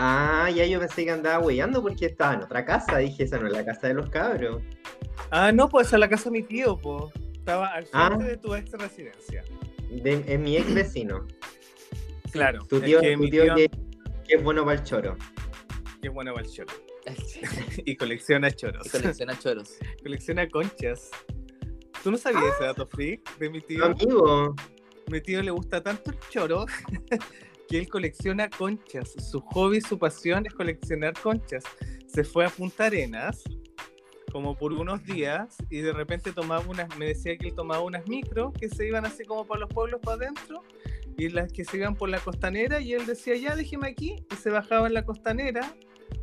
Ah, ya yo pensé que andaba hueando porque estaba en otra casa. Dije, esa no es la casa de los cabros. Ah, no, pues a la casa de mi tío, pues. Estaba al Ah. frente de tu ex residencia. De- es mi ex vecino. Claro. Tu es tío, que tu tío tío- que, que es bueno para el choro. que es bueno para el choro. y colecciona choros. Y colecciona choros. colecciona conchas. ¿Tú no sabías ese dato freak de mi tío? Amigo, Mi tío le gusta tanto el choro que él colecciona conchas. Su hobby, su pasión es coleccionar conchas. Se fue a Punta Arenas como por unos días y de repente tomaba unas, me decía que él tomaba unas micros que se iban así como por los pueblos para adentro y las que se iban por la costanera y él decía ya déjeme aquí y se bajaba en la costanera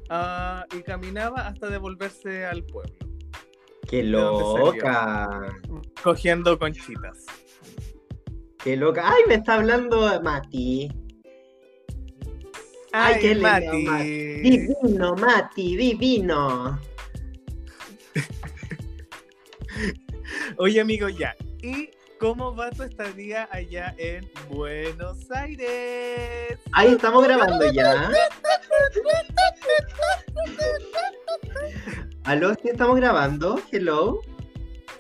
ah, y caminaba hasta devolverse al pueblo qué ¿De dónde loca. cogiendo conchitas. Qué loca. Ay, me está hablando Mati. Ay, qué lindo, Mati. Mati. Divino, Mati, divino. Oye, amigo, ya. ¿Y cómo va tu estadía allá en Buenos Aires? Ahí estamos grabando ya. ¿Aló? ¿Sí estamos grabando? Hello.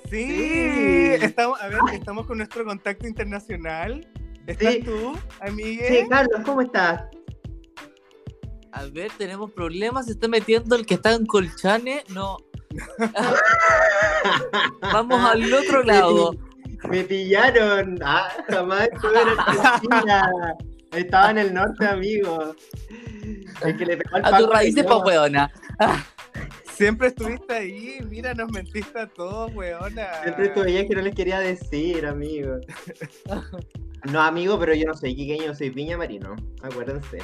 Sí, Sí. estamos, a ver, estamos con nuestro contacto internacional. ¿Estás Sí. tú, amigue? Sí, Carlos, ¿cómo estás? A ver, tenemos problemas. Se está metiendo el que está en Colchane. No. Vamos al otro lado. Me pillaron. Ah, jamás estuve en Argentina. Estaba en el norte, amigo. El que le pegó al A Paco tus raíces, yo. pa' hueona. Siempre estuviste ahí. Mira, nos mentiste a todos, weona. Siempre estuve ahí que no les quería decir, amigo. No, amigo, pero yo no soy quiqueño, soy piña marino. Acuérdense.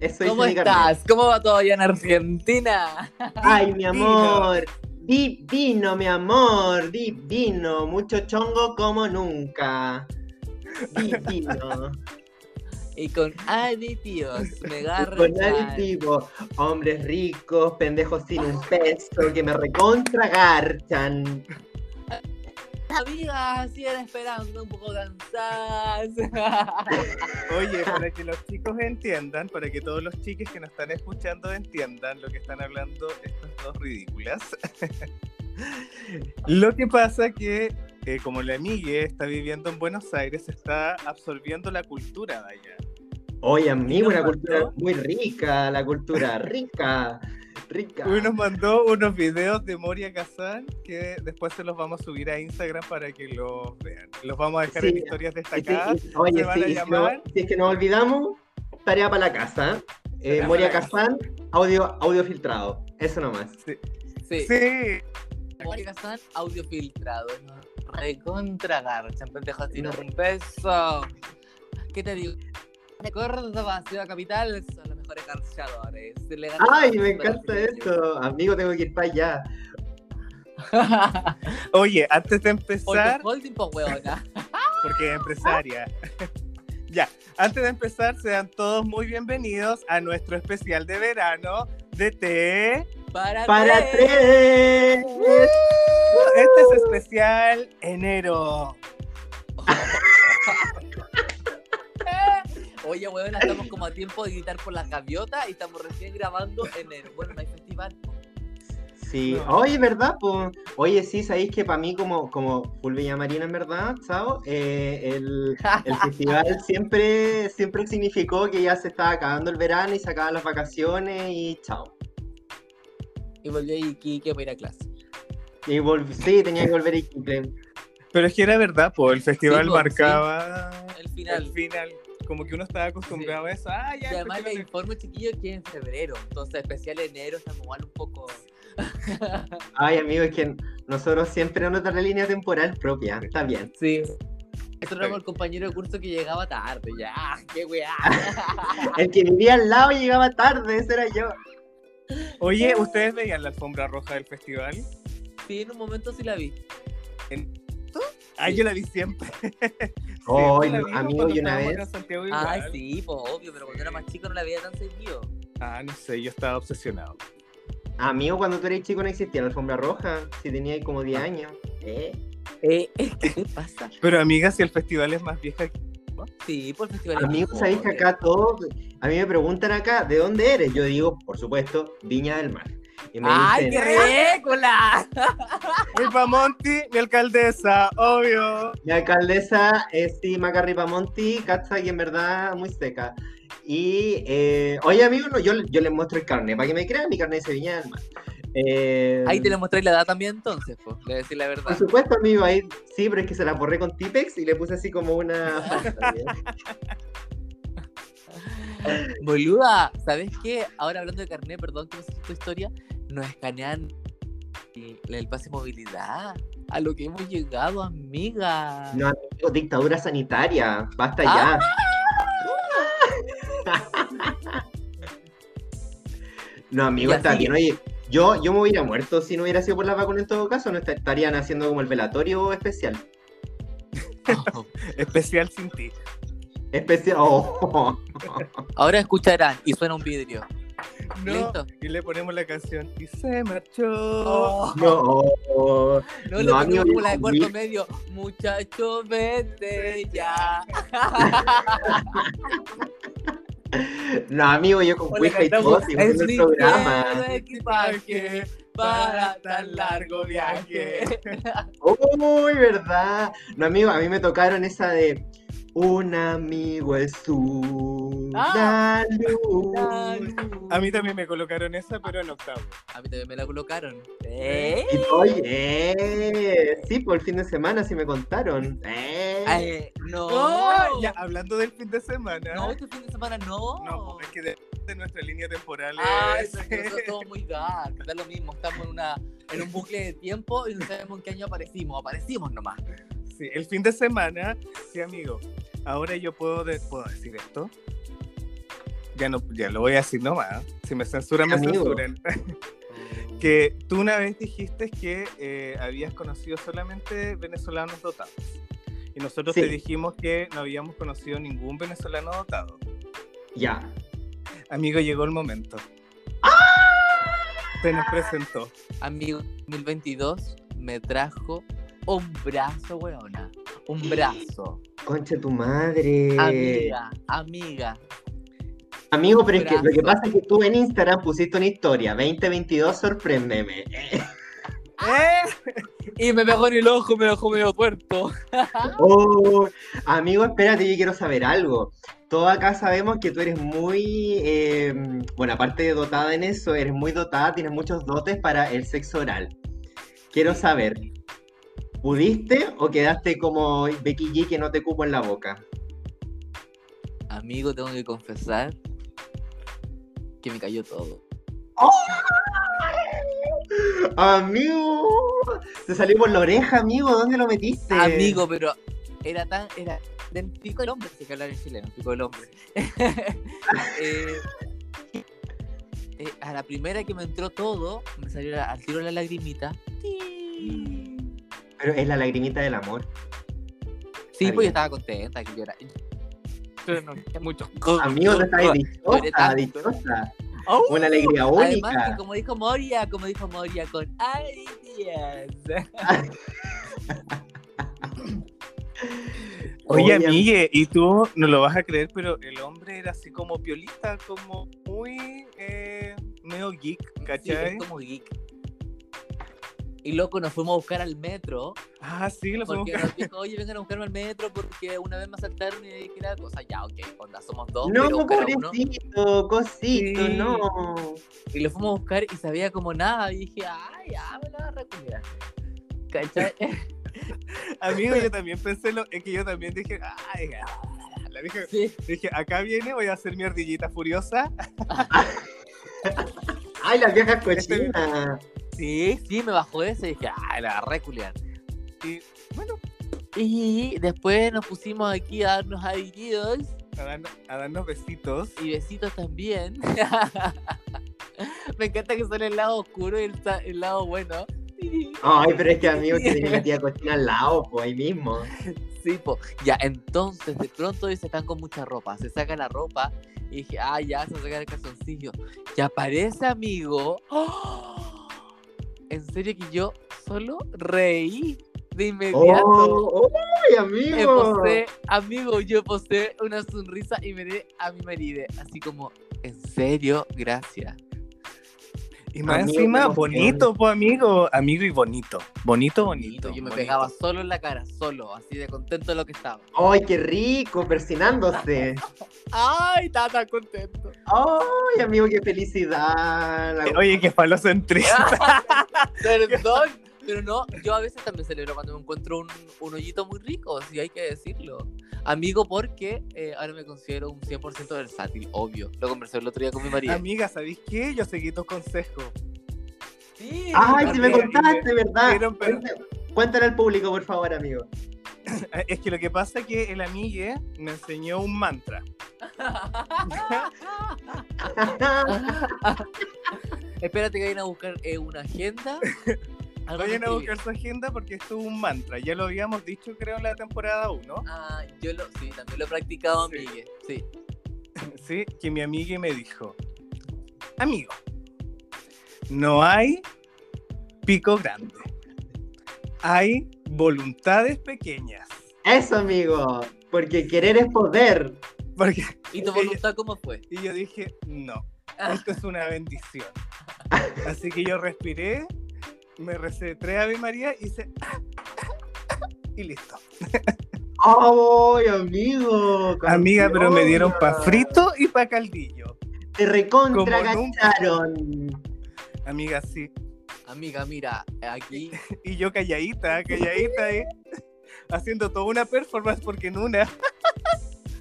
Eso ¿Cómo estás? ¿Cómo va todo allá en Argentina? Ay, mi amor. Divino, mi amor. Divino. Mucho chongo como nunca. Divino. Y con aditivos. Me agarran. Con aditivo. Hombres ricos, pendejos sin un peso, que me recontra garchan. Amigas, siguen esperando, un poco cansadas. Oye, para que los chicos entiendan, para que todos los chiques que nos están escuchando entiendan lo que están hablando estas dos ridículas. lo que pasa que, eh, como la amigue está viviendo en Buenos Aires, está absorbiendo la cultura de allá. Oye, amigo, una cultura muy rica, la cultura rica, rica. Nos mandó unos videos de Moria Kazan que después se los vamos a subir a Instagram para que los vean. Los vamos a dejar en historias sí, destacadas. oye, van a si, no- es que nos olvidamos, tarea para la casa. Eh, Moria Kazan, audio, audio filtrado. Eso nomás. Sí. Sí, Mónica San, audio filtrado. ¿no? Recontra garchan, pendejos sin un peso. ¿Qué te digo? De Córdoba, ciudad capital, mejores le Ay, me encanta esto. Amigo, tengo que ir para allá. Oye, antes de empezar, holding, huevona. porque es empresaria. ya, antes de empezar, sean todos muy bienvenidos a nuestro especial de verano de té. Para, ¡Para tres. tres! Este es especial enero. Oye, huevona, estamos como a tiempo de gritar por las gaviotas y estamos recién grabando enero. Bueno, no hay festival. Sí, No. oye, ¿verdad? po? Oye, sí, sabéis que para mí, como, como Full Villa Marina, en verdad, Sao, eh, el, el festival siempre, siempre significó que ya se estaba acabando el verano y se acaban las vacaciones y chao. Y volvió a Iquique para ir a clase. Y volví, sí, tenía que volver a Iquique. Pero es que era verdad, pues el festival Sí, po, marcaba El final. el final. Como que uno estaba acostumbrado a eso. Ah, ya. Y el además les informo, chiquillos, que es en febrero. Entonces, especial enero, estamos igual un poco. Ay, amigo, es que nosotros siempre en otra línea temporal propia. Está bien. Sí. Nosotros éramos el compañero de curso que llegaba tarde, ya. ¡Qué weá! El que vivía al lado llegaba tarde, ese era yo. Oye, ¿ustedes veían la alfombra roja del festival? Sí, en un momento sí la vi. Ah, Sí. yo la vi siempre. Ay, Siempre no, amigo, y una vez- Ay, sí, pues obvio, pero cuando era más chico no la veía tan seguido. Ah, no sé, yo estaba obsesionado. Amigo, cuando tú eres chico no existía la alfombra roja. Si tenías como 10 años. Eh. Eh, ¿Qué pasa? Pero amiga, si el festival es más vieja que... Sí, por el festival. Amigos, sabéis que acá todos, a mí me preguntan acá, ¿de dónde eres? Yo digo, por supuesto, Viña del Mar. Y me ¡Ay, dicen, qué ridícula! Mi Pamonti, mi alcaldesa, obvio. mi alcaldesa es sí, Macarri Pamonti, cacha, y en verdad muy seca. Y, eh, oye, amigos, no, yo, yo les muestro el carnet, para que me crean, mi carnet dice Viña del Mar. Eh, Ahí te le mostré la edad también entonces, pues, le decir la Por verdad. supuesto, amigo, ahí sí, pero es que se la borré con Tipex y le puse así como una. ¿bien? Boluda, ¿sabes qué? Ahora hablando de carnet, perdón que me siento historia, nos escanean el, el pase de movilidad. A lo que hemos llegado, amiga. No, amigo, dictadura sanitaria, basta Ah. ya. No, amigo, está bien. Oye, yo, yo me hubiera muerto si no hubiera sido por la vacuna en todo caso, no est- estarían haciendo como el velatorio especial. Oh. Especial sin ti. Especial. oh. Ahora escucharán y suena un vidrio. No. ¿Listo? Y le ponemos la canción y se marchó. Oh. No, No, No, le amigo, ponemos como la de cuarto medio. Muchacho, vete ya. no, amigo, yo con Ouija y todo, es el programa. equipaje para tan largo viaje. Uy, verdad. No, amigo, a mí me tocaron esa de un amigo es una Ah, luz. A mí también me colocaron esa, pero en octavo. A mí también me la colocaron. ¿Eh? Y, oye, eh, sí, por el fin de semana sí me contaron. Eh. Ay, no. Oh, ya, hablando del fin de semana. No, este fin de semana no. No, es que de, de nuestra línea temporal Ay, es- pero es que eso es todo muy dark. Da lo mismo, estamos en, una, en un bucle de tiempo y no sabemos en qué año aparecimos. Aparecimos nomás. Sí, el fin de semana, sí, amigo. Ahora yo puedo, de- puedo decir esto. Ya no, ya lo voy a decir nomás. Si me censuran, me censuran. que tú una vez dijiste que eh, habías conocido solamente venezolanos dotados. Y nosotros Sí. te dijimos que no habíamos conocido ningún venezolano dotado. Ya. Amigo, llegó el momento. Se nos presentó. Amigo, 2022 me trajo un brazo, weona. Un brazo. Concha tu madre. Amiga, amiga. Amigo, pero es que lo que pasa es que tú en Instagram pusiste una historia. 2022, sorpréndeme. Y me pegó en el ojo, me dejó medio tuerto. Oh, amigo, espérate, yo quiero saber algo. Todos acá sabemos que tú eres muy, eh, bueno, aparte de dotada en eso, eres muy dotada, tienes muchos dotes para el sexo oral. Quiero saber, ¿pudiste o quedaste como Becky G que no te cupo en la boca? Amigo, tengo que confesar que me cayó todo. Amigo, te salió por la oreja, amigo, ¿dónde lo metiste? Amigo, pero era tan. Era del pico del hombre, si hay que hablar en chileno, pico del hombre. Eh, eh, a la primera que me entró todo, me salió al tiro la lagrimita. Pero es la lagrimita del amor. Sí, pues yo estaba contenta que llora. Pero no, mucho. Amigo, te estás Lloré dichosa, dichosa. ¡Oh! Una alegría Además, única. que como dijo Moria, como dijo Moria, con ay Dios. Oye, amigue, y tú no lo vas a creer, pero el hombre era así como piolita, como muy eh, medio geek, Sí, ¿cachai? es como geek. Y loco, nos fuimos a buscar al metro. Ah, sí, lo fuimos Porque nos dijo, oye, vengan a buscarme al metro porque una vez me asaltaron y dije la cosa. Ya, ok, onda, somos dos. No, pobrecito, cosito, Sí. no. Y lo fuimos a buscar y sabía como nada. Y dije, ay, ya, me la va a recuperar. ¿Cachai? Amigo, yo también pensé lo, es que yo también dije, ay, ah", la dije, sí. dije, acá viene, voy a hacer mi ardillita furiosa. Ay, las viejas Este cochinas. Sí, sí, me bajó ese y dije, ay, la va a reculear. Y bueno, Y después nos pusimos aquí a darnos adiós a, darnos- a darnos besitos. y besitos también. me encanta que son el lado oscuro y el, el lado bueno. Ay, pero es que amigo que tiene la tía cochina al lado, pues ahí mismo. Sí, po. Ya, entonces de pronto se están con mucha ropa. Se saca la ropa y dije, ah, ya se va a sacar el calzoncillo. Y aparece, amigo. ¡Oh! En serio que yo solo reí. De inmediato. ¡Oh! ¡Ay, Me amigo! posé, amigo, yo posé una sonrisa y miré a mi marido, así como, ¿en serio? Gracias. Y más Amigo, encima, qué bonito, pues amigo. Amigo y bonito. Bonito, bonito. Yo me bonito. pegaba solo en la cara, solo, así de contento de lo que estaba. ¡Ay, qué rico! Persinándose. ¡Ay, estaba tan contento! ¡Ay, amigo, qué felicidad! Oye, que falocentrista. Perdón, pero no, yo a veces también celebro cuando me encuentro un, un hoyito muy rico, si hay que decirlo. Amigo, porque eh, ahora me considero un 100% versátil, obvio. Lo conversé el otro día con mi marido. Amiga, ¿sabéis qué? Yo seguí tus consejos. Sí, ¡Ay, si me contaste, verdad! pero- Cuéntale al público, por favor, amigo. Es que lo que pasa es que el amigue me enseñó un mantra. Espérate que vayan a buscar eh, una agenda. Vayan a buscar su agenda porque esto es un mantra. Ya lo habíamos dicho, creo, en la temporada 1. Ah, yo lo, sí, también lo he practicado, Sí. amigue. Sí. Sí, que mi amiga me dijo, amigo, no hay pico grande, hay voluntades pequeñas. Eso, amigo. Porque querer es poder. Porque, ¿Y tu voluntad cómo fue? y yo dije, no, esto es una bendición. Así que yo respiré, me recetré a Ave María y hice... y listo. ¡Ay, amigo! Amiga, pero me dieron pa' frito y pa' caldillo. Te recontra Como nunca. cacharon. Amiga, sí. Amiga, mira, aquí Y yo calladita, calladita ahí, haciendo toda una performance porque en una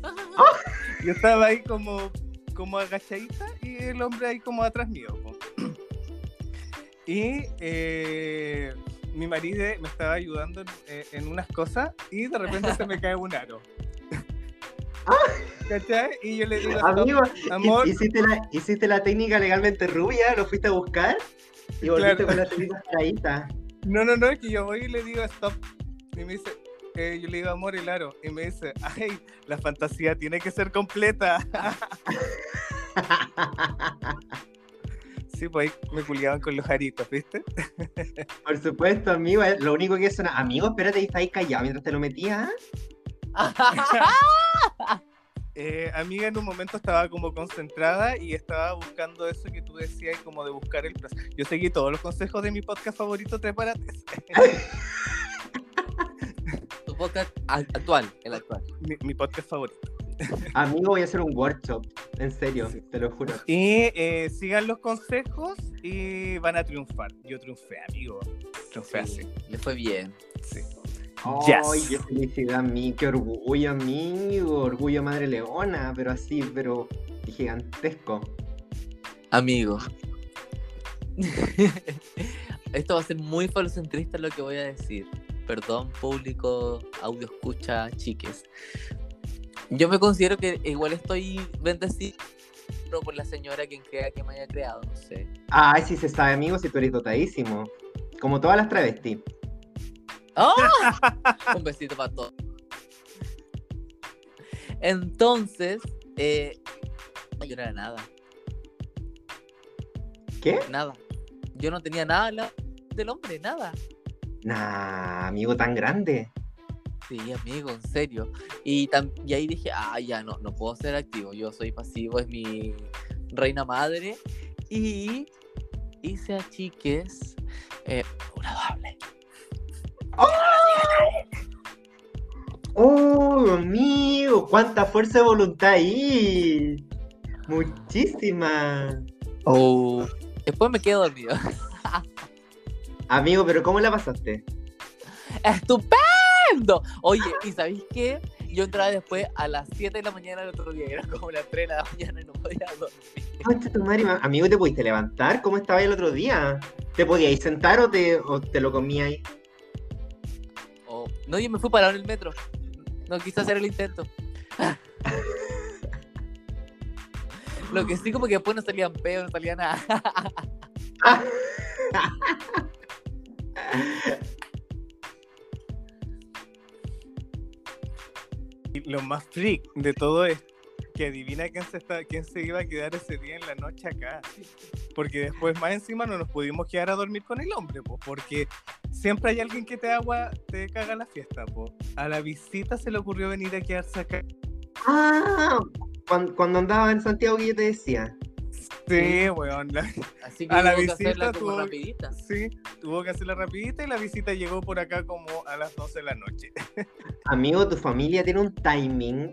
yo estaba ahí como, como agachadita y el hombre ahí como atrás mío. po. Y eh, mi marido me estaba ayudando en, eh, en unas cosas y de repente se me cae un aro. ¿Cachai? Y yo le digo, "Stop, Amigo, amor, ¿hiciste la, ¿hiciste la técnica legalmente rubia? ¿Lo fuiste a buscar? Y volviste Claro. con la técnica paradita. No, no, no, es que yo voy y le digo stop. Y me dice, eh, yo le digo amor el aro. Y me dice, ay, la fantasía tiene que ser completa. sí, pues ahí me culiaban con los aritos, ¿viste? Por supuesto, amigo. eh, Lo único que suena. Amigo, espérate, y está ahí callado mientras te lo metías. Eh, amiga en un momento estaba como concentrada y estaba buscando eso que tú decías, como de buscar el placer. Yo seguí todos los consejos de mi podcast favorito, Tres Parates. tu podcast actual, el actual. mi, mi podcast favorito. Amigo, voy a hacer un workshop. En serio, Sí. te lo juro. Y eh, sigan los consejos y van a triunfar. Yo triunfé, amigo. Triunfé así. Sí, le fue bien. Sí. Ay, Yes. qué felicidad a mí, qué orgullo, amigo. Orgullo madre leona, pero así, pero gigantesco. Amigo. Esto va a ser muy falocentrista lo que voy a decir. Perdón, público, audio escucha, chiques. Yo me considero que igual estoy bendecido por la señora quien crea que me haya creado, no sé. Ay, sí se sabe, amigo, si tú eres dotadísimo. Como todas las travestis. ¡Ah! Un besito para todos. Entonces, eh, yo no era nada, ¿Qué? nada. Yo no tenía nada del hombre, nada. Nah, amigo tan grande. Sí, amigo, en serio. Y, tam- y ahí dije, ah, ya no, no puedo ser activo. Yo soy pasivo, es mi reina madre. Y hice a chiques eh, una doble. Oh, amigo, cuánta fuerza de voluntad ahí. Muchísima. Oh. Después me quedo dormido. Amigo, pero ¿cómo la pasaste? ¡Estupendo! Oye, ¿y sabéis qué? Yo entraba después a las 7 de la mañana del otro día. Era como las 3 de la mañana y no podía dormir. Tu madre, ma- amigo, ¿te pudiste levantar? ¿Cómo estaba el otro día? ¿Te podíais sentar o te, o te lo comíais? Oh, No, yo me fui parado en el metro. No quise hacer el intento. Lo que sí, como que después no salían peos, no salía nada. lo más freak de todo es que adivina quién se, está, quién se iba a quedar ese día en la noche acá. Porque después más encima no nos pudimos quedar a dormir con el hombre, pues, porque siempre hay alguien que te agua, te caga la fiesta, po. A la visita se le ocurrió venir a quedarse acá. Ah, cuando, cuando andaba en Santiago que yo te decía. Sí, weón. la- Así que A la tuvo que hacerla visita como tuvo- rapidita. sí, tuvo que hacerla rapidita y la visita llegó por acá como a las 12 de la noche. Amigo, tu familia tiene un timing,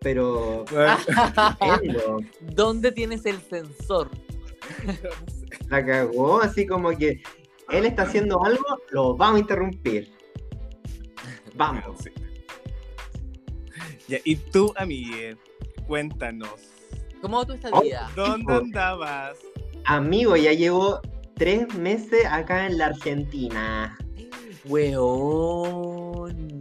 pero. ¿Dónde tienes el sensor? La cagó, así como que él está haciendo algo, lo vamos a interrumpir. Vamos. Sí. Ya, y tú, amigue, cuéntanos. ¿Cómo va tu estadía? ¿Dónde Hijo. andabas? Amigo, ya llevo tres meses acá en la Argentina. Weón.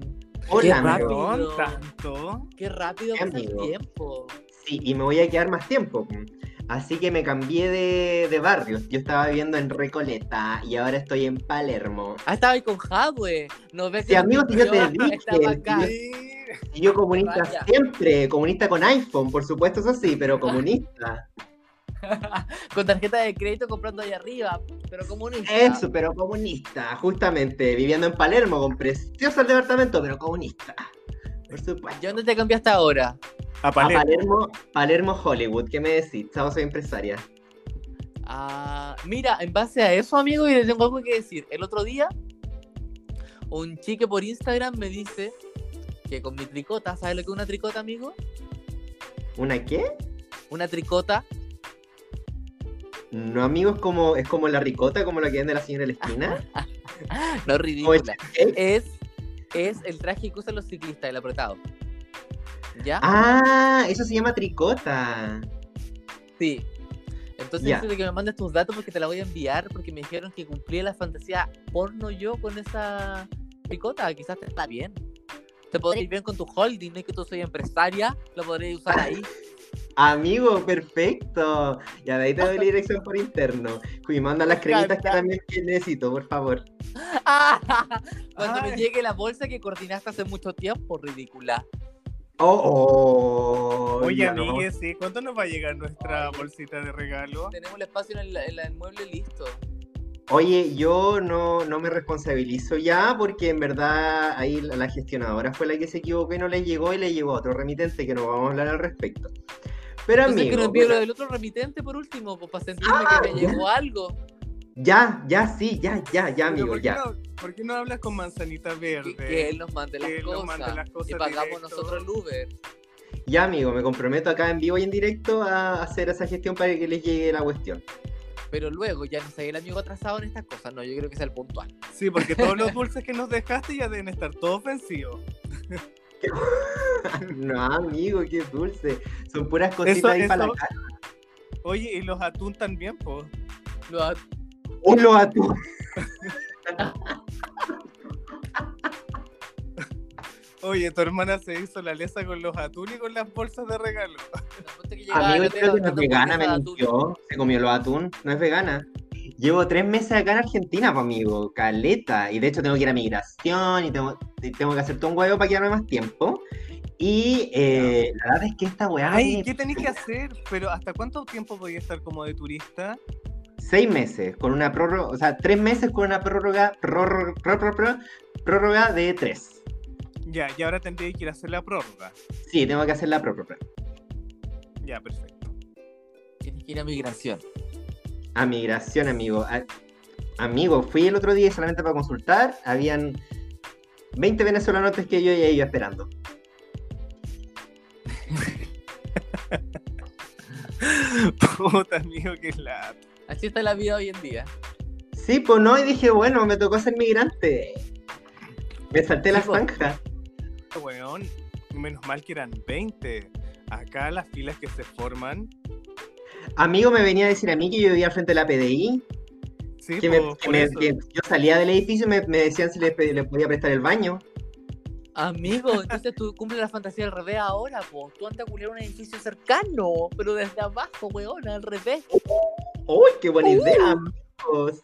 Hola, rápido. amigo. Weón, tanto. Qué rápido pasa el amigo. tiempo. Sí, y me voy a quedar más tiempo. Así que me cambié de, de barrio. Yo estaba viviendo en Recoleta y ahora estoy en Palermo. Ah, estaba ahí con Jadwe. ¿No ves Sí, amigo, si yo te dije, Estaba acá. Sí. Y yo comunista Vaya. siempre, comunista con iPhone, por supuesto, eso sí, pero comunista. con tarjeta de crédito comprando ahí arriba. Pero comunista. Eso, pero comunista, justamente, viviendo en Palermo con precioso departamento, pero comunista. Por supuesto. ¿Y dónde te cambiaste ahora? A A Palermo. Palermo, Palermo, Hollywood, ¿qué me decís? Chao, soy empresaria. Ah, mira, en base a eso, amigo, y le tengo algo que decir. El otro día, un chique por Instagram me dice que con mi tricota, ¿sabes lo que es una tricota, amigo? ¿Una qué? Una tricota. No, amigo, es como, es como la ricota, como lo que vende la señora de la esquina. No ridícula. Es, es el traje que usan los ciclistas, el apretado. ¿Ya? Ah, eso se llama tricota. Sí. Entonces de que me mandes tus datos porque te la voy a enviar porque me dijeron que cumplía la fantasía porno yo con esa tricota. Quizás te está bien. Te podría ir bien con tu holding, no es que tú soy empresaria, lo podrías usar ahí. Amigo, perfecto. Ya de ahí te doy la dirección por interno. Y manda las cremitas que también que necesito, por favor. Cuando me Ay. llegue la bolsa que coordinaste hace mucho tiempo, ridícula. Oh, oh. Oye, ya no. amigue, sí. ¿Cuánto nos va a llegar nuestra bolsita de regalo? Tenemos el espacio en el, en el mueble listo. Oye, yo no, no me responsabilizo ya porque en verdad ahí la, la gestionadora fue la que se equivocó y no le llegó y le llegó a otro remitente que no vamos a hablar al respecto. Pero Entonces amigo, que nos envíe lo bueno, del otro remitente por último, pues, para sentirme Ah, que me ya. llegó algo. ya, ya, sí, ya, ya, ya, amigo, ¿por qué ya. No, ¿Por qué no hablas con manzanita verde? Que, que él nos mande las, cosas, mande las cosas y pagamos directo. nosotros el Uber. Ya, amigo, me comprometo acá en vivo y en directo a hacer esa gestión para que les llegue la cuestión. Pero luego ya no sé el amigo atrasado en estas cosas, no, yo creo que sea el puntual. Sí, porque todos los dulces que nos dejaste ya deben estar todos ofensivos. No, amigo, qué dulce. Son puras cositas ahí para la cara. Oye, y los atún también, pues. Lo ha- Un lo atún. Oye, tu hermana se hizo la lesa con los atún y con las bolsas de regalo. Amigo, creo que no es vegana, me mintió. Se comió los atún, no es vegana. Llevo tres meses acá en Argentina, pues, amigo, caleta. Y de hecho tengo que ir a migración y tengo, y tengo que hacer todo un huevo para quedarme más tiempo. Y eh, la verdad es que esta weá Ay, ¿qué tenés que hacer? Pero ¿hasta cuánto tiempo podía estar como de turista? seis meses con una prórroga, o sea, tres meses con una prórroga, prórroga, prórroga, prórroga de tres. Ya, y ahora tendría que ir a hacer la prórroga. Sí, tengo que hacer la prórroga. Ya, perfecto. Tienes que ir a migración. A migración, amigo. A- amigo, fui el otro día solamente para consultar. Habían 20 venezolanos antes que yo y ahí iba esperando. Puta, amigo, que la... Así está la vida hoy en día. Sí, pues no, y dije, bueno, me tocó ser migrante. Me salté la Sí, pues. Weón, menos mal que eran 20. Acá las filas que se forman. Amigo me venía a decir a mí que yo vivía al frente de la PDI, Sí, que, me- po, que por me- eso. que yo salía del edificio y me, me decían si les, podía prestar el baño. Amigo, entonces tú cumples la fantasía al revés ahora, po. Tú andas a culiar un edificio cercano, pero desde abajo, weón, al revés. ¡Uy, qué buena idea, amigo!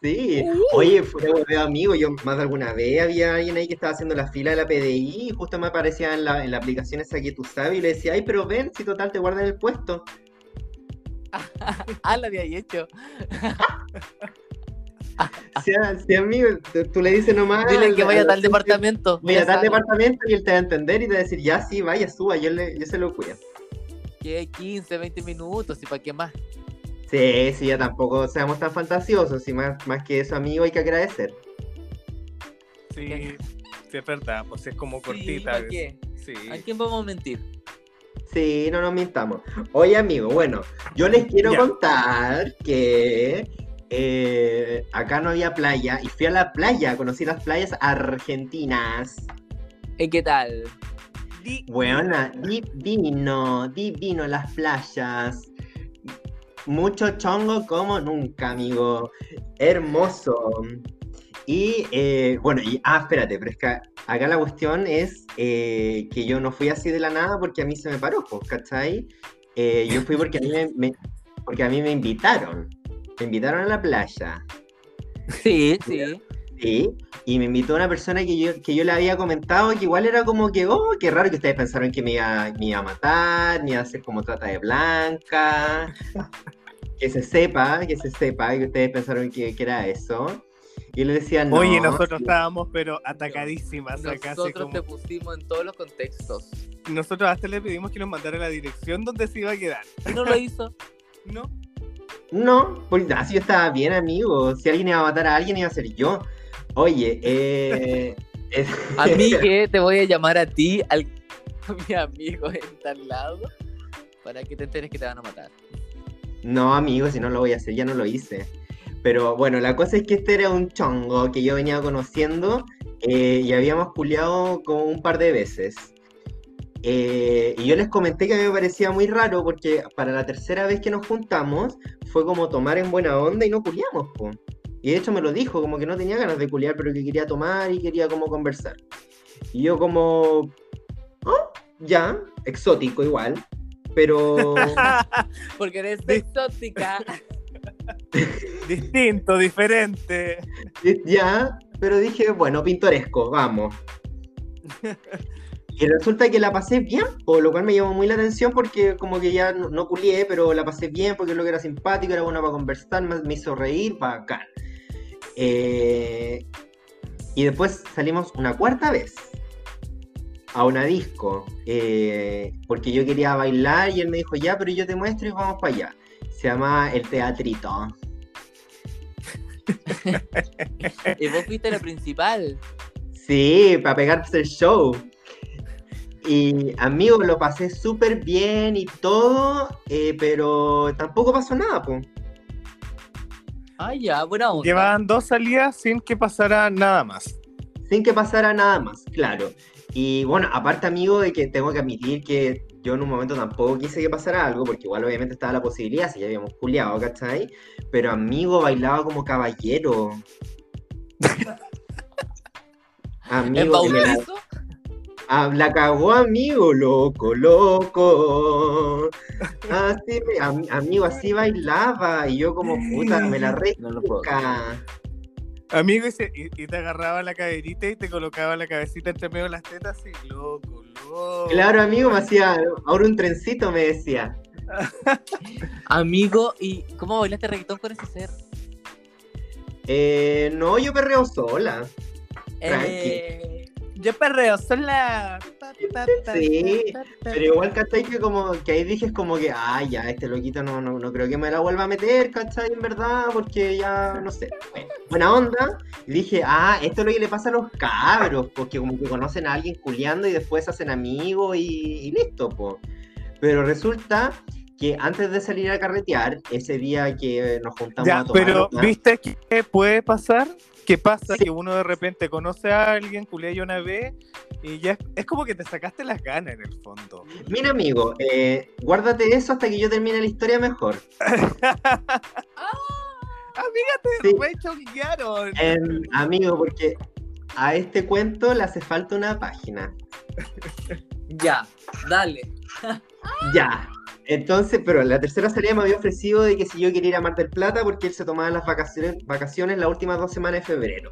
Sí. Oye, fue de amigo. Yo más de alguna vez había alguien ahí que estaba haciendo la fila de la PDI y justo me aparecía en la, en la aplicación esa que tú sabes y le decía, ay, pero ven, si total te guardan el puesto. Ah, la había hecho. Si, si amigo, tú, le dices nomás. Dile que vaya a al tal departamento. Voy a tal departamento y él te va a entender y te va a decir, ya sí, vaya, suba, yo, le, yo se lo cuido. Que 15, 20 minutos, ¿y para qué más? Sí, sí, ya tampoco seamos tan fantasiosos, y más, más que eso, amigo, hay que agradecer. Sí, sí, es verdad, pues es como Sí, cortita. ¿para qué? Sí. ¿A quién vamos a mentir? Sí, no nos mintamos. Oye, amigo, bueno, yo les quiero Ya. contar que eh, acá no había playa y fui a la playa, conocí las playas argentinas. ¿Y qué tal? Di- Buena, divino, divino las playas. Mucho chongo como nunca, amigo. Hermoso. Y eh, bueno, y ah, espérate, pero es que acá la cuestión es eh, que yo no fui así de la nada porque a mí se me paró, ¿cachai? Eh, yo fui porque a mí me, me- porque a mí me invitaron. Me invitaron a la playa. Sí, sí. Sí, y me invitó una persona que yo, que yo le había comentado que igual era como que, oh, qué raro que ustedes pensaron que me iba, me iba a matar, me iba a hacer como trata de blanca. Que se sepa, que se sepa que ustedes pensaron que, que era eso. Y le decía, no. Oye, nosotros sí". estábamos, pero atacadísimas acá. así Nosotros como- te pusimos en todos los contextos. Nosotros hasta le pedimos que nos mandara la dirección donde se iba a quedar. ¿Y no lo hizo? ¿No? No, porque así yo estaba bien, amigo. Si alguien iba a matar a alguien, iba a ser yo. Oye, eh. es- A mí que te voy a llamar a ti, al, a mi amigo en tal lado, para que te enteres que te van a matar. No, amigo, si no lo voy a hacer, ya no lo hice. Pero bueno, la cosa es que este era un chongo que yo venía conociendo eh, y habíamos culiado como un par de veces. Eh, y yo les comenté que a mí me parecía muy raro porque para la tercera vez que nos juntamos fue como tomar en buena onda y no culiamos, po. Y de hecho me lo dijo, como que no tenía ganas de culiar, pero que quería tomar y quería como conversar. Y yo como, oh, ya, exótico igual, pero... Porque eres exótica. Distinto, diferente. Ya, pero dije, bueno, pintoresco, vamos. Y resulta que la pasé bien, por lo cual me llamó muy la atención porque como que ya no, no culié, pero la pasé bien porque lo que era simpático, era bueno para conversar, me, me hizo reír, bacán. Eh, y después salimos una cuarta vez a una disco, eh, porque yo quería bailar y él me dijo, ya, pero yo te muestro y vamos para allá. Se llama El Teatrito. y vos fuiste la principal. Sí, para pegarse el show. Y amigo, lo pasé súper bien y todo, eh, pero tampoco pasó nada, pues. Ah, ya, buena onda. Llevaban dos salidas sin que pasara nada más. Sin que pasara nada más, claro. Y bueno, aparte, amigo, de que tengo que admitir que yo en un momento tampoco quise que pasara algo, porque igual obviamente estaba la posibilidad, si ya habíamos culiado, ¿cachai? Pero amigo bailaba como caballero. ¿En Amigo, me bautizo? Ah, la cagó, amigo, loco, loco. Así, amigo, así bailaba. Y yo como puta, me la re No lo puedo. ca- Amigo, y, se- y- y te agarraba la caderita y te colocaba la cabecita entre medio de las tetas y loco, loco. Claro, amigo, me hacía, ahora un trencito me decía. Amigo, ¿y cómo bailaste reggaetón con ese ser? Eh, no, yo perreo sola. Eh, Yo perreo sola. Sí, Pero igual, ¿cachai? Que como que ahí dije es como que, ay, ya, este loquito no, no, no creo que me la vuelva a meter, ¿cachai? En verdad, porque ya, no sé, bueno, buena onda. Y dije, ah, esto es lo que le pasa a los cabros, porque como que conocen a alguien culiando y después se hacen amigos y, y listo, pues. Pero resulta que antes de salir a carretear, ese día que nos juntamos Ya, a tomar pero ¿no? ¿viste qué puede pasar? ¿Qué pasa? Sí. Que uno de repente conoce a alguien, culea y una vez, y ya es, es como que te sacaste las ganas en el fondo. Mira, amigo, eh, guárdate eso hasta que yo termine la historia mejor. Amiga, te Sí. rechonguearon. Em, amigo, porque a este cuento le hace falta una página. ya, dale. Ya. Entonces, pero la tercera salida me había ofrecido de que si yo quería ir a Mar del Plata porque él se tomaba las vacaciones, vacaciones las últimas dos semanas de febrero.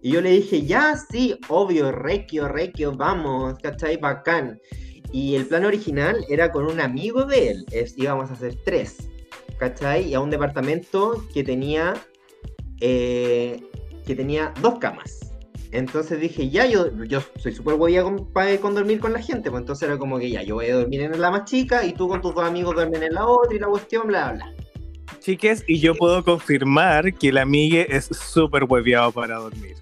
Y yo le dije, ya, sí, obvio, requio, requio, vamos, ¿cachai? Bacán. Y el plan original era con un amigo de él, íbamos a hacer tres, ¿cachai? Y a un departamento que tenía eh, que tenía dos camas. Entonces dije, ya, yo, yo soy súper huevía con, con dormir con la gente, pues entonces era como que ya, yo voy a dormir en la más chica y tú con tus dos amigos duermen en la otra y la cuestión, bla, bla. Chiques, y yo puedo confirmar que el amigue es súper hueveado para dormir.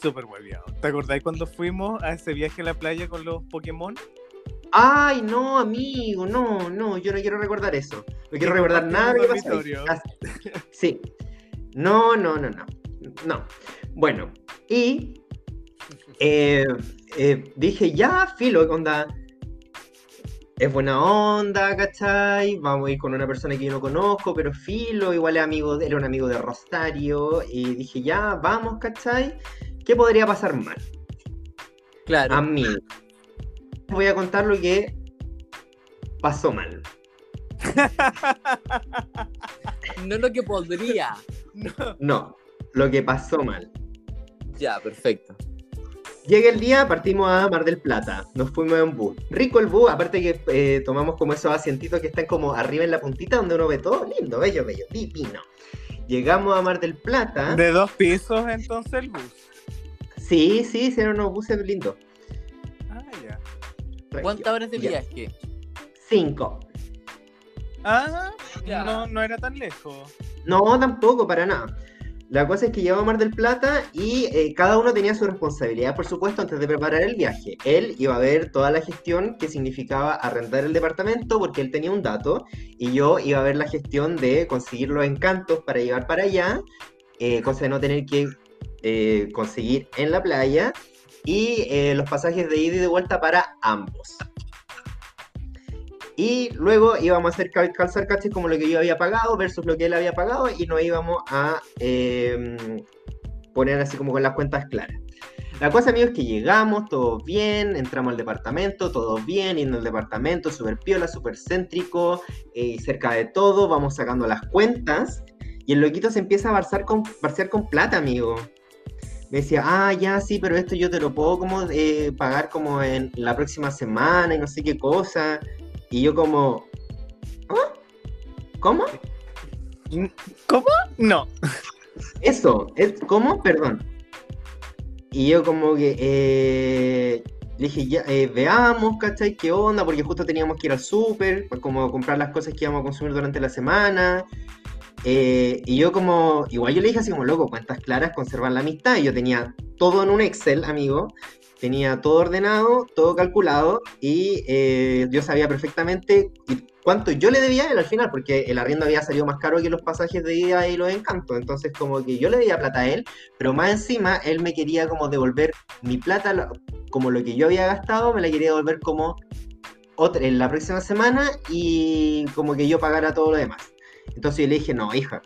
Súper hueveado. ¿Te acordáis cuando fuimos a ese viaje a la playa con los Pokémon? Ay, no, amigo, no, no, yo no quiero recordar eso. No quiero recordar nada de lo que pasó Sí. No, no, no, no. No. Bueno, y eh, eh, dije, ya, filo, onda. Es buena onda, ¿cachai? Vamos a ir con una persona que yo no conozco, pero filo, igual es amigo, era un amigo de Rosario. Y dije, ya, vamos, ¿cachai? ¿Qué podría pasar mal? Claro. A mí. Voy a contar lo que pasó mal. No lo que podría. No, lo que pasó mal. Ya, perfecto. Llega el día, partimos a Mar del Plata. Nos fuimos en bus. Rico el bus, aparte que eh, tomamos como esos asientitos que están como arriba en la puntita donde uno ve todo. Lindo, bello, bello, divino. Llegamos a Mar del Plata. De dos pisos, entonces el bus. Sí, sí, sí, eran unos buses lindos. Ah, ya. ¿Cuántas horas de Ya. viaje? Cinco. Ah, Ya. no, no era tan lejos. No, tampoco, para nada. La cosa es que llegamos a Mar del Plata y eh, cada uno tenía su responsabilidad, por supuesto, antes de preparar el viaje. Él iba a ver toda la gestión que significaba arrendar el departamento porque él tenía un dato y yo iba a ver la gestión de conseguir los encantos para llevar para allá, eh, cosa de no tener que eh, conseguir en la playa y los pasajes de ida y de vuelta para ambos. Y luego íbamos a hacer cal- calzar cachis como lo que yo había pagado versus lo que él había pagado y nos íbamos a eh, poner así como con las cuentas claras. La cosa, amigos, es que llegamos, todo bien, entramos al departamento, todo bien, y en el departamento, súper piola, súper céntrico, eh, cerca de todo, vamos sacando las cuentas, y el loquito se empieza a barciar con, barciar con plata, amigo. Me decía, ah, ya, sí, pero esto yo te lo puedo como eh, pagar como en la próxima semana y no sé qué cosa. Y yo como, ¿ah? ¿Cómo? ¿Cómo? No. Eso, es, ¿cómo? Perdón. Y yo como que eh, le dije, ya, eh, veamos, ¿cachai? ¿Qué onda? Porque justo teníamos que ir al súper, pues, como comprar las cosas que íbamos a consumir durante la semana. Eh, y yo como, igual yo le dije así como, loco, cuentas claras, conservar la amistad. Y yo tenía todo en un Excel, amigo. Tenía todo ordenado, todo calculado. Y eh, yo sabía perfectamente cuánto yo le debía a él al final, porque el arriendo había salido más caro que los pasajes de ida y los encantos. Entonces como que yo le debía plata a él, pero más encima él me quería como devolver mi plata, como lo que yo había gastado, me la quería devolver como otra, en la próxima semana y como que yo pagara todo lo demás. Entonces yo le dije, no, hija,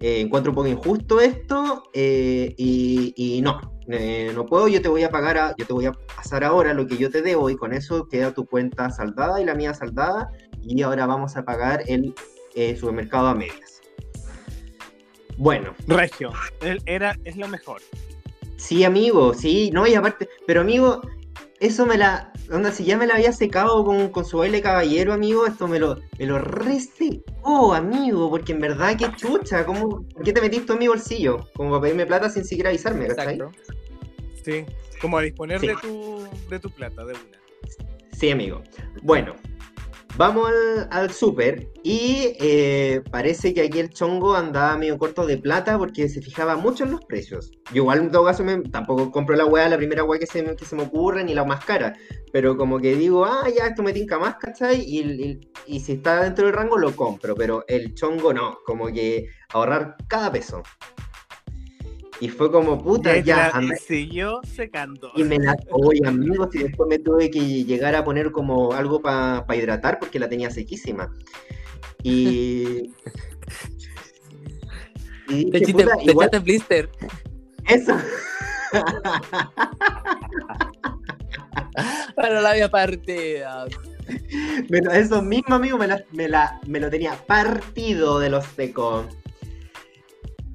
eh, encuentro un poco injusto esto eh, y no, eh, no puedo, yo te voy a pagar, a- yo te voy a pasar ahora lo que yo te debo y con eso queda tu cuenta saldada y la mía saldada y ahora vamos a pagar el eh, supermercado a medias. Bueno, Regio. Él era, es lo mejor. sí amigo, sí, no, y aparte, pero amigo, eso me la, onda, si ya me la había secado con, con su baile caballero, amigo, esto me lo, me lo resecó, amigo, porque en verdad que chucha, ¿cómo, ¿por qué te metiste en mi bolsillo? Como para pedirme plata sin siquiera avisarme, ¿cachai? Exacto. Sí. Como a disponer Sí. de, tu, de tu plata, de una. Sí, amigo. Bueno, vamos al, al súper y eh, parece que aquí el chongo andaba medio corto de plata porque se fijaba mucho en los precios. Yo igual en todo caso me- tampoco compro la weá, la primera weá que se, me- que se me ocurre ni la más cara, pero como que digo, ah, ya esto me tinca más, ¿cachai? Y, y- y si está dentro del rango lo compro, pero el chongo no, como que ahorrar cada peso. Y fue como, puta, Y ya, la anda- siguió secando. y me la. Oye, amigos, y después me tuve que llegar a poner como algo para hidratar porque la tenía sequísima. Y. y Te, dije, echaste- puta, te igual echaste blister. eso. Pero la había partida. Pero eso mismo, amigo, me, la, me, la- me lo tenía partido de los secos.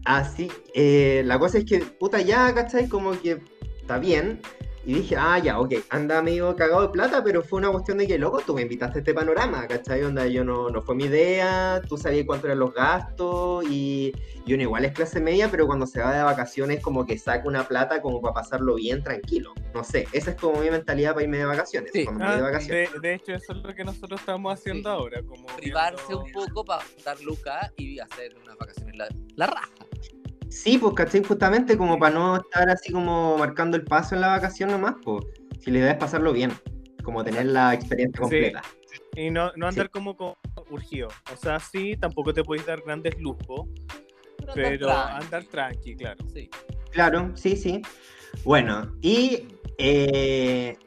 Así, eh, la cosa es que, puta, ya, ¿cachai? Como que está bien. Y dije, ah, ya, ok, anda medio cagado de plata, pero fue una cuestión de que, loco, tú me invitaste a este panorama, ¿cachai? Onda, yo no, no fue mi idea, tú sabías cuánto eran los gastos, y yo no igual es clase media, pero cuando se va de vacaciones como que saca una plata como para pasarlo bien tranquilo. No sé, esa es como mi mentalidad para irme de vacaciones. Sí. cuando me Ah, de vacaciones. de, de hecho, eso es lo que nosotros estamos haciendo Sí. ahora. Como Privarse viendo- un poco para dar lucas y hacer unas vacaciones la, la raja. Sí, pues, ¿cachai? Justamente como para no estar así como marcando el paso en la vacación nomás, pues. Si la idea es pasarlo bien, como tener la experiencia Sí. completa. Y no, no andar como, como urgido. O sea, sí, tampoco te puedes dar grandes lujos, pero tranqui. andar tranqui, claro. Sí. Claro, sí, sí. Bueno, y eh,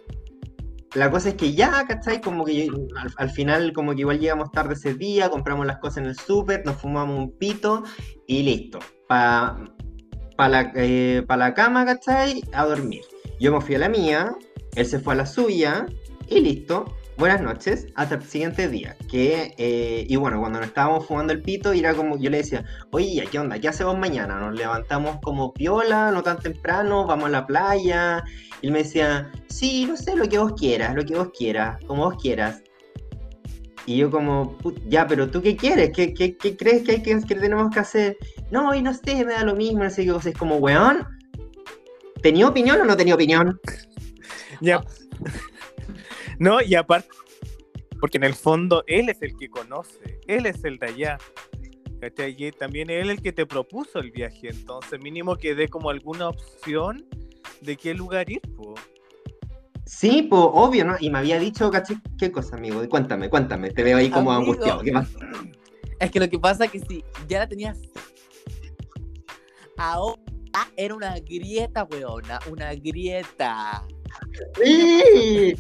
la cosa es que ya, ¿cachai? Como que al, al final, como que igual llegamos tarde ese día, compramos las cosas en el súper, nos fumamos un pito y listo. Para la, eh, la cama, ¿cachai? A dormir. Yo me fui a la mía, él se fue a la suya y listo. Buenas noches, hasta el siguiente día. Que, eh, y bueno, cuando nos estábamos fumando el pito, era como, yo le decía, oye, ¿ya ¿qué onda? ¿Qué hacemos mañana? ¿Nos levantamos como piola, no tan temprano? ¿Vamos a la playa? Y él me decía, sí, no sé, lo que vos quieras, lo que vos quieras, como vos quieras. Y yo como, "Put- ya, pero ¿tú qué quieres? ¿Qué, qué, qué crees que, hay que, que tenemos que hacer? No, y no sé, me da lo mismo, no sé qué cosa. Es como, weón, ¿tenía opinión o no tenía opinión? Ya. No, y aparte, porque en el fondo él es el que conoce, él es el de allá. Y también él el que te propuso el viaje, entonces mínimo que dé como alguna opción de qué lugar ir, po. Sí, pues obvio, ¿no? Y me había dicho, ¿cachai? ¿Qué cosa, amigo? Cuéntame, cuéntame. Te veo ahí como Amigo. angustiado. ¿Qué pasa? Es que lo que pasa es que si ya la tenías. Ahora era una grieta, weona. Una grieta. ¡Sí!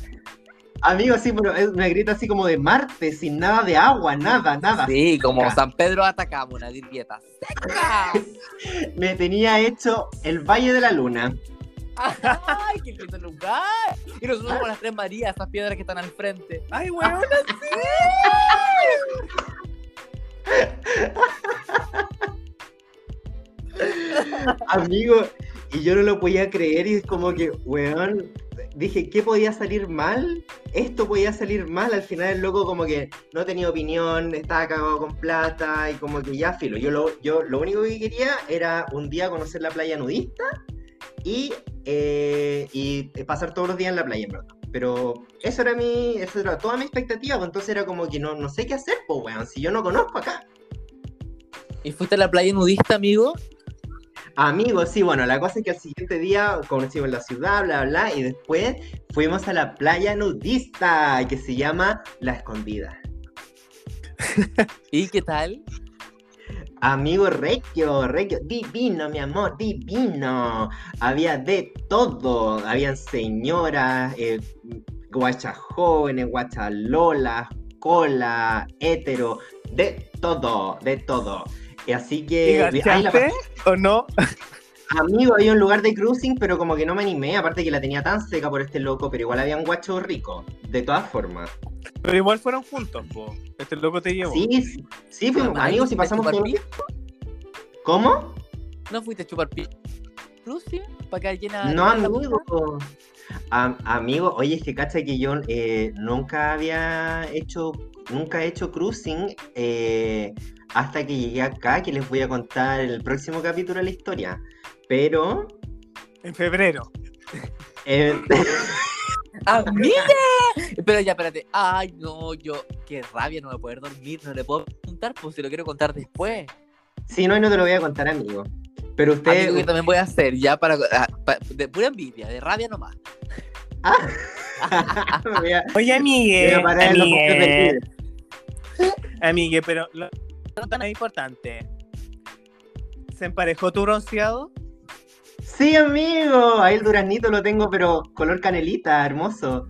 Amigo, sí, pero es una grita así como de Marte, sin nada de agua, nada, nada. Sí, como seca. San Pedro atacamos, una grieta seca. Me tenía hecho el Valle de la Luna. ¡Ay, qué lindo lugar! Y nosotros con las tres Marías, esas piedras que están al frente. Ay, weón, Amigo, y yo no lo podía creer y es como que, weón, dije, ¿qué podía salir mal? Esto podía salir mal, al final el loco como que no tenía opinión, estaba cagado con plata y como que ya filo. Yo lo, yo lo único que quería era un día conocer la playa nudista y, eh, y pasar todos los días en la playa, en verdad. Pero eso era mi, eso era toda mi expectativa, pues entonces era como que no, no sé qué hacer, pues weón, si yo no conozco acá. ¿Y fuiste a la playa nudista, amigo? Amigo, sí, bueno, la cosa es que al siguiente día conocimos la ciudad, bla, bla, y después fuimos a la playa nudista, que se llama La Escondida. ¿Y qué tal? Amigo Regio, Regio, divino, mi amor, divino. Había de todo, habían señoras, eh, guachas jóvenes, guachas lolas, cola, hetero, de todo, de todo. Y así ¿Y que... ahí la gachaste o no? Amigo, había un lugar de cruising, pero como que no me animé, aparte que la tenía tan seca por este loco, pero igual había un guacho rico, de todas formas. Pero igual fueron juntos, po. Este loco te llevó. Sí, sí, sí, fuimos amigos y ¿fuiste a pasamos todo. pi- ¿Cómo? ¿No fuiste a chupar pie? ¿Rusia? ¿Para quedar llena No, la amigo. Am- amigo, oye, es que cacha que yo eh, nunca había hecho, nunca he hecho cruising eh, hasta que llegué acá, que les voy a contar en el próximo capítulo de la historia. Pero, En febrero. eh, ¡Amiga! Pero ya, espérate. Ay, no, yo. Qué rabia, no voy a poder dormir. No le puedo contar, pues si lo quiero contar después. si no, no te lo voy a contar, amigo. Pero usted, Amigo, yo también voy a hacer, ya para. ah, de pura envidia, de rabia nomás. Voy a- Oye, voy amigue, amigue, pero lo no tan importante. ¿Se emparejó tu bronceado? Sí, amigo. Ahí el duraznito lo tengo, pero color canelita, hermoso.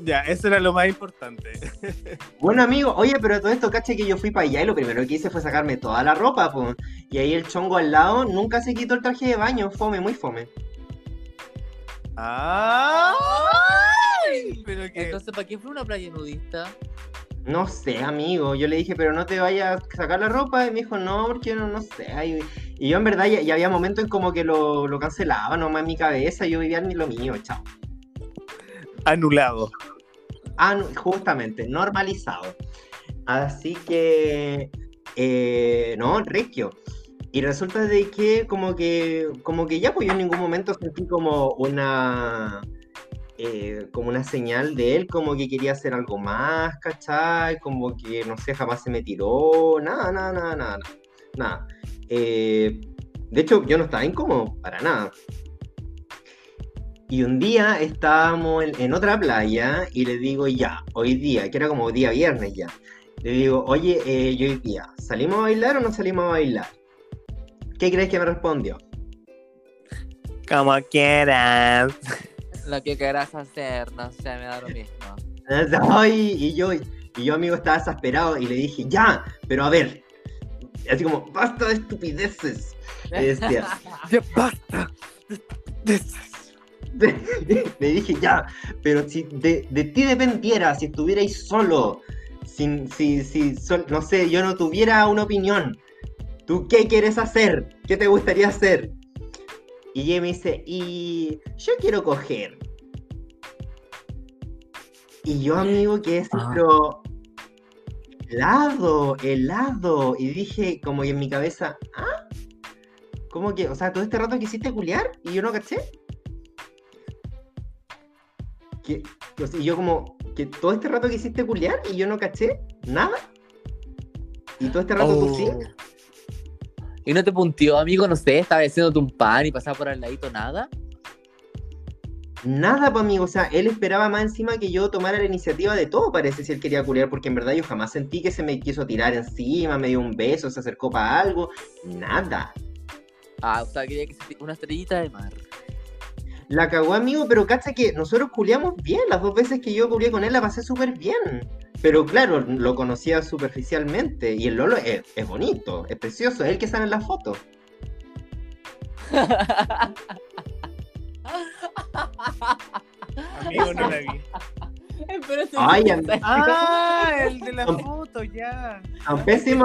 Ya, eso era lo más importante. Bueno, amigo, oye, pero todo esto, caché que yo fui para allá y lo primero que hice fue sacarme toda la ropa, pues. Y ahí el chongo al lado nunca se quitó el traje de baño, fome, muy fome. ¡Ay! Pero que... Entonces, ¿para qué fue una playa nudista? No sé, amigo. Yo le dije, pero no te vayas a sacar la ropa. Y me dijo, no, porque no, no sé. Hay, Y yo en verdad ya, ya había momentos en como que lo, lo cancelaba nomás en mi cabeza, yo vivía en lo mío, chao. Anulado. No, justamente, normalizado. Así que, eh, no, regio. Y resulta de que como que, como que ya, pues yo en ningún momento sentí como una, eh, como una señal de él, como que quería hacer algo más, ¿cachai? Como que, no sé, jamás se me tiró, nada, nada, nada, nada, nada. Eh, de hecho, yo no estaba incómodo, para nada. Y un día estábamos en, otra playa y le digo, ya, hoy día, que era como día viernes ya, le digo, oye, eh, yo hoy día, ¿salimos a bailar o no salimos a bailar? ¿Qué crees que me respondió? Como quieras. Lo que quieras hacer, no sé, me da lo mismo. Ay, y yo, y yo, amigo, estaba desesperado y le dije, ya, pero a ver, así como, basta de estupideces. Decía, Ya basta. le dije, ya, pero si de, de ti dependiera, si estuvierais solo, sin, si, si, sol- no sé, yo no tuviera una opinión, ¿tú qué quieres hacer? ¿Qué te gustaría hacer? Y ella me dice, y yo quiero coger. Y yo, amigo, que es, Ah. pero helado, helado. Y dije, como que en mi cabeza, ¿ah? ¿Cómo que? O sea, todo este rato quisiste culiar y yo no caché. Que, y yo como, que todo este rato quisiste culiar y yo no caché nada. Y todo este rato tú sí. ¿Y no te puntió, amigo? No sé, estaba haciéndote un pan y pasaba por al ladito nada. Nada, pues amigo, o sea, él esperaba más encima que yo tomara la iniciativa de todo, parece, si él quería culiar, porque en verdad yo jamás sentí que se me quiso tirar encima, me dio un beso, se acercó para algo, nada. Ah, o sea, quería que se una estrellita de mar. La cagó, amigo, pero cacha que nosotros culiamos bien, las dos veces que yo culié con él la pasé súper bien. Pero claro, lo conocía superficialmente, y el Lolo es, es bonito, es precioso, es el que sale en la foto. Amigo, no la vi. Espérate, Ay. Ah, el de la foto, ya.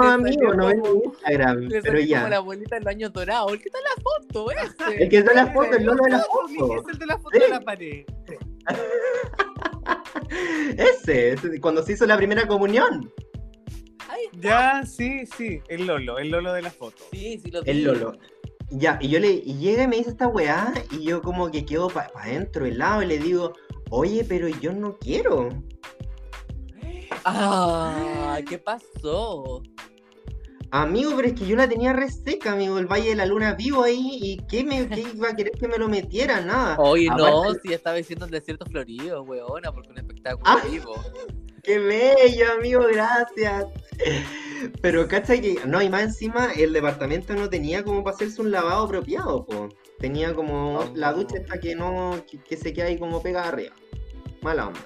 Le amigos, salió no mi Instagram, Le pero salió como ya. la abuelita del año dorado. ¿El que está en la foto ese? El que está en la foto, el Lolo de la foto. Es el de la foto Sí. de la pared. Ese, ese, cuando se hizo la primera comunión, Ya, sí, sí, el Lolo, el Lolo de la foto. sí, sí lo vi. el Lolo. Ya, y yo le y llega y me dice esta weá, y yo como que quedo para adentro, helado, y le digo, oye, pero yo no quiero. Ah, ¿qué pasó? Amigo, pero es que yo la tenía reseca, amigo, el Valle de la Luna vivo ahí, y ¿qué, me, qué iba a querer que me lo metiera? Nada. Oye, no, si estaba diciendo el desierto florido, weona, porque un espectáculo Ah. vivo. ¡Qué bello, amigo! Gracias. Pero cacha que, no, y más encima, el departamento no tenía como para hacerse un lavado apropiado, po. Tenía como Oh. la ducha esta que no, que, que se queda ahí como pegada arriba. Mala onda.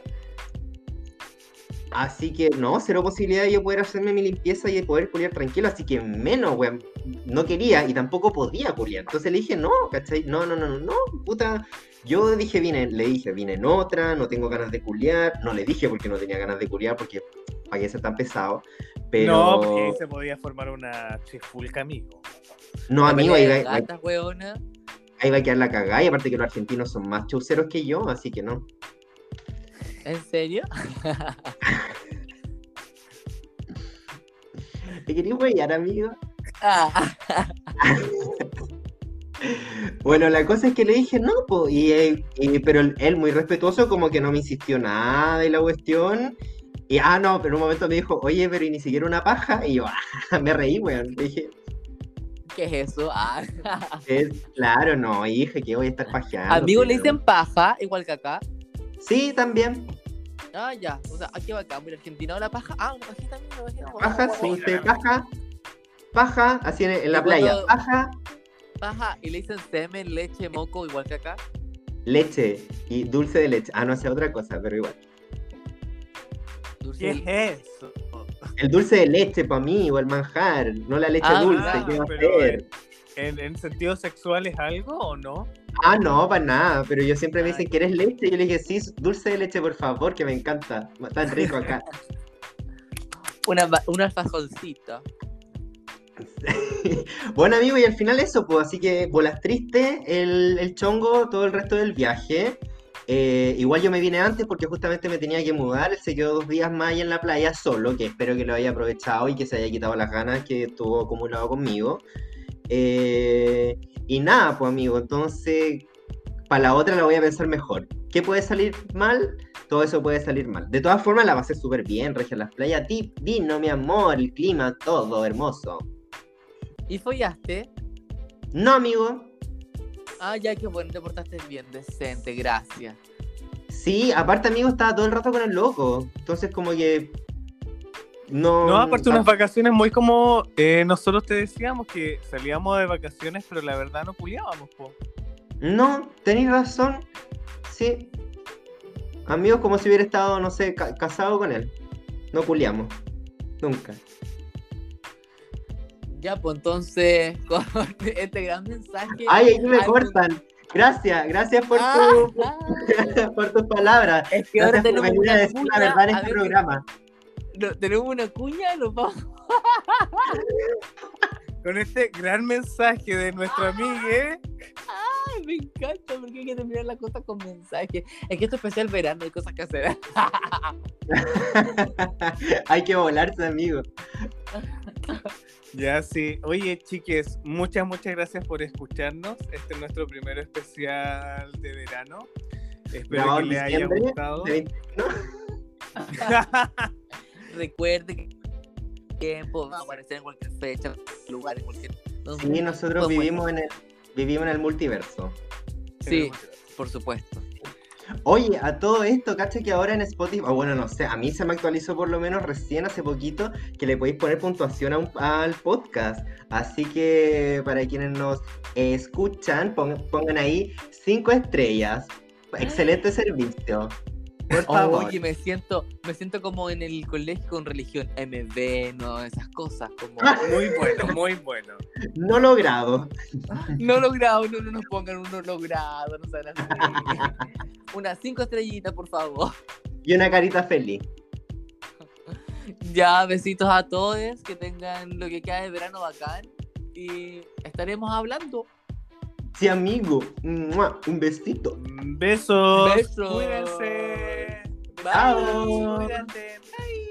Así que no, cero posibilidad de yo poder hacerme mi limpieza y de poder culiar tranquilo, así que menos, weón. No quería y tampoco podía culiar. Entonces le dije, no, ¿cachai? No, no, no, no, no, puta. Yo dije, vine, le dije, vine en otra, no tengo ganas de culiar. No le dije porque no tenía ganas de culiar, porque para qué ser tan pesado. Pero. No, porque ahí se podía formar una chifulca, amigo. No, amigo, ahí va, ahí va a quedar la cagada. Y aparte que los argentinos son más chauceros que yo, así que no. ¿En serio? ¿Te quería huellar, amigo? Ah, Bueno, la cosa es que le dije no, po, y, eh, y- pero él, muy respetuoso, como que no me insistió nada y la cuestión. Y ah, no, pero en un momento me dijo, oye, pero y ni siquiera una paja. Y yo, ah, me reí, weón. Le dije, ¿Qué es eso? Ah. es claro, no, hija, que voy a estar pajeando. Amigo, le pero- dicen paja, igual que acá. Sí, también. Ah, ya. O sea, aquí va acá, muy argentino la paja. Ah, una pajita también, una pajita. Paja, sí, usted, paja. Paja, así en, en la playa. Paja, Paja, y le dicen semen, leche, moco, igual que acá. leche y dulce de leche. Ah, no sé otra cosa, pero igual. Dulce ¿Qué de- es eso? El dulce de leche para mí, o el manjar, no la leche Ah, dulce. ah, ¿qué va a hacer? ¿En, en sentido sexual es algo o no? Ah, no, para nada, pero yo siempre me dicen, ¿quieres leche? Y yo le dije, sí, dulce de leche, por favor, que me encanta. Tan rico acá. Una, ba- un alfajorcito. Bueno, amigo, y al final eso, pues, así que bolas triste, el, el chongo todo el resto del viaje. Eh, igual yo me vine antes porque justamente me tenía que mudar, él se quedó dos días más ahí en la playa solo, que espero que lo haya aprovechado y que se haya quitado las ganas que estuvo acumulado conmigo. Eh, y nada, pues amigo, entonces para la otra la voy a pensar mejor. ¿Qué puede salir mal? Todo eso puede salir mal. De todas formas la pasé súper bien, regia las playas, vino mi amor, el clima, todo hermoso. ¿Y follaste? No, amigo. Ah, ya, qué bueno, te portaste bien, decente, gracias. Sí, aparte, amigo, estaba todo el rato con el loco. Entonces, como que. No. No, aparte unas vacaciones muy como eh, nosotros te decíamos que salíamos de vacaciones, pero la verdad no culiábamos, po. No, tenéis razón. Sí. Amigos, como si hubiera estado, no sé, ca- casado con él. No culiamos. Nunca. Ya, pues entonces, con este gran mensaje. Ay, aquí me cortan. Gracias, gracias por, Ah, tu, ah. por tus palabras. Es que ahora tenemos venir a una decir la verdad en este programa. No, tenemos una cuña, nos vamos. Con este gran mensaje de nuestro amigo, ¿eh? Ay, me encanta porque hay que terminar las cosas con mensajes. Es que esto es especial verano, hay cosas que hacer. Hay que volarse, amigo. Ya sí. Oye, chiques, muchas, muchas gracias por escucharnos. Este es nuestro primer especial de verano. Espero que les haya gustado. de 20 Recuerde que tiempo va a aparecer en cualquier fecha, lugar, en cualquier. donde- Sí, nosotros bueno, vivimos en el vivimos en el multiverso. Sí, por supuesto. Oye, a todo esto, cacha que ahora en Spotify, o bueno, no sé, a mí se me actualizó por lo menos recién hace poquito que le podéis poner puntuación a un- al podcast. Así que para quienes nos escuchan, pon- pongan ahí cinco estrellas. Excelente servicio. Por favor. Oye, me siento, me siento como en el colegio con religión, MB, no, esas cosas, como Muy bueno, muy bueno. No logrado. no logrado, no, no nos pongan un no logrado, no sean así. Unas cinco estrellitas, por favor. Y una carita feliz. Ya, besitos a todos, que tengan lo que queda de verano bacán. Y estaremos hablando. Sí, amigo. Mua, Un besito. Besos. Besos. Cuídense. Chao. Cuídate. Bye.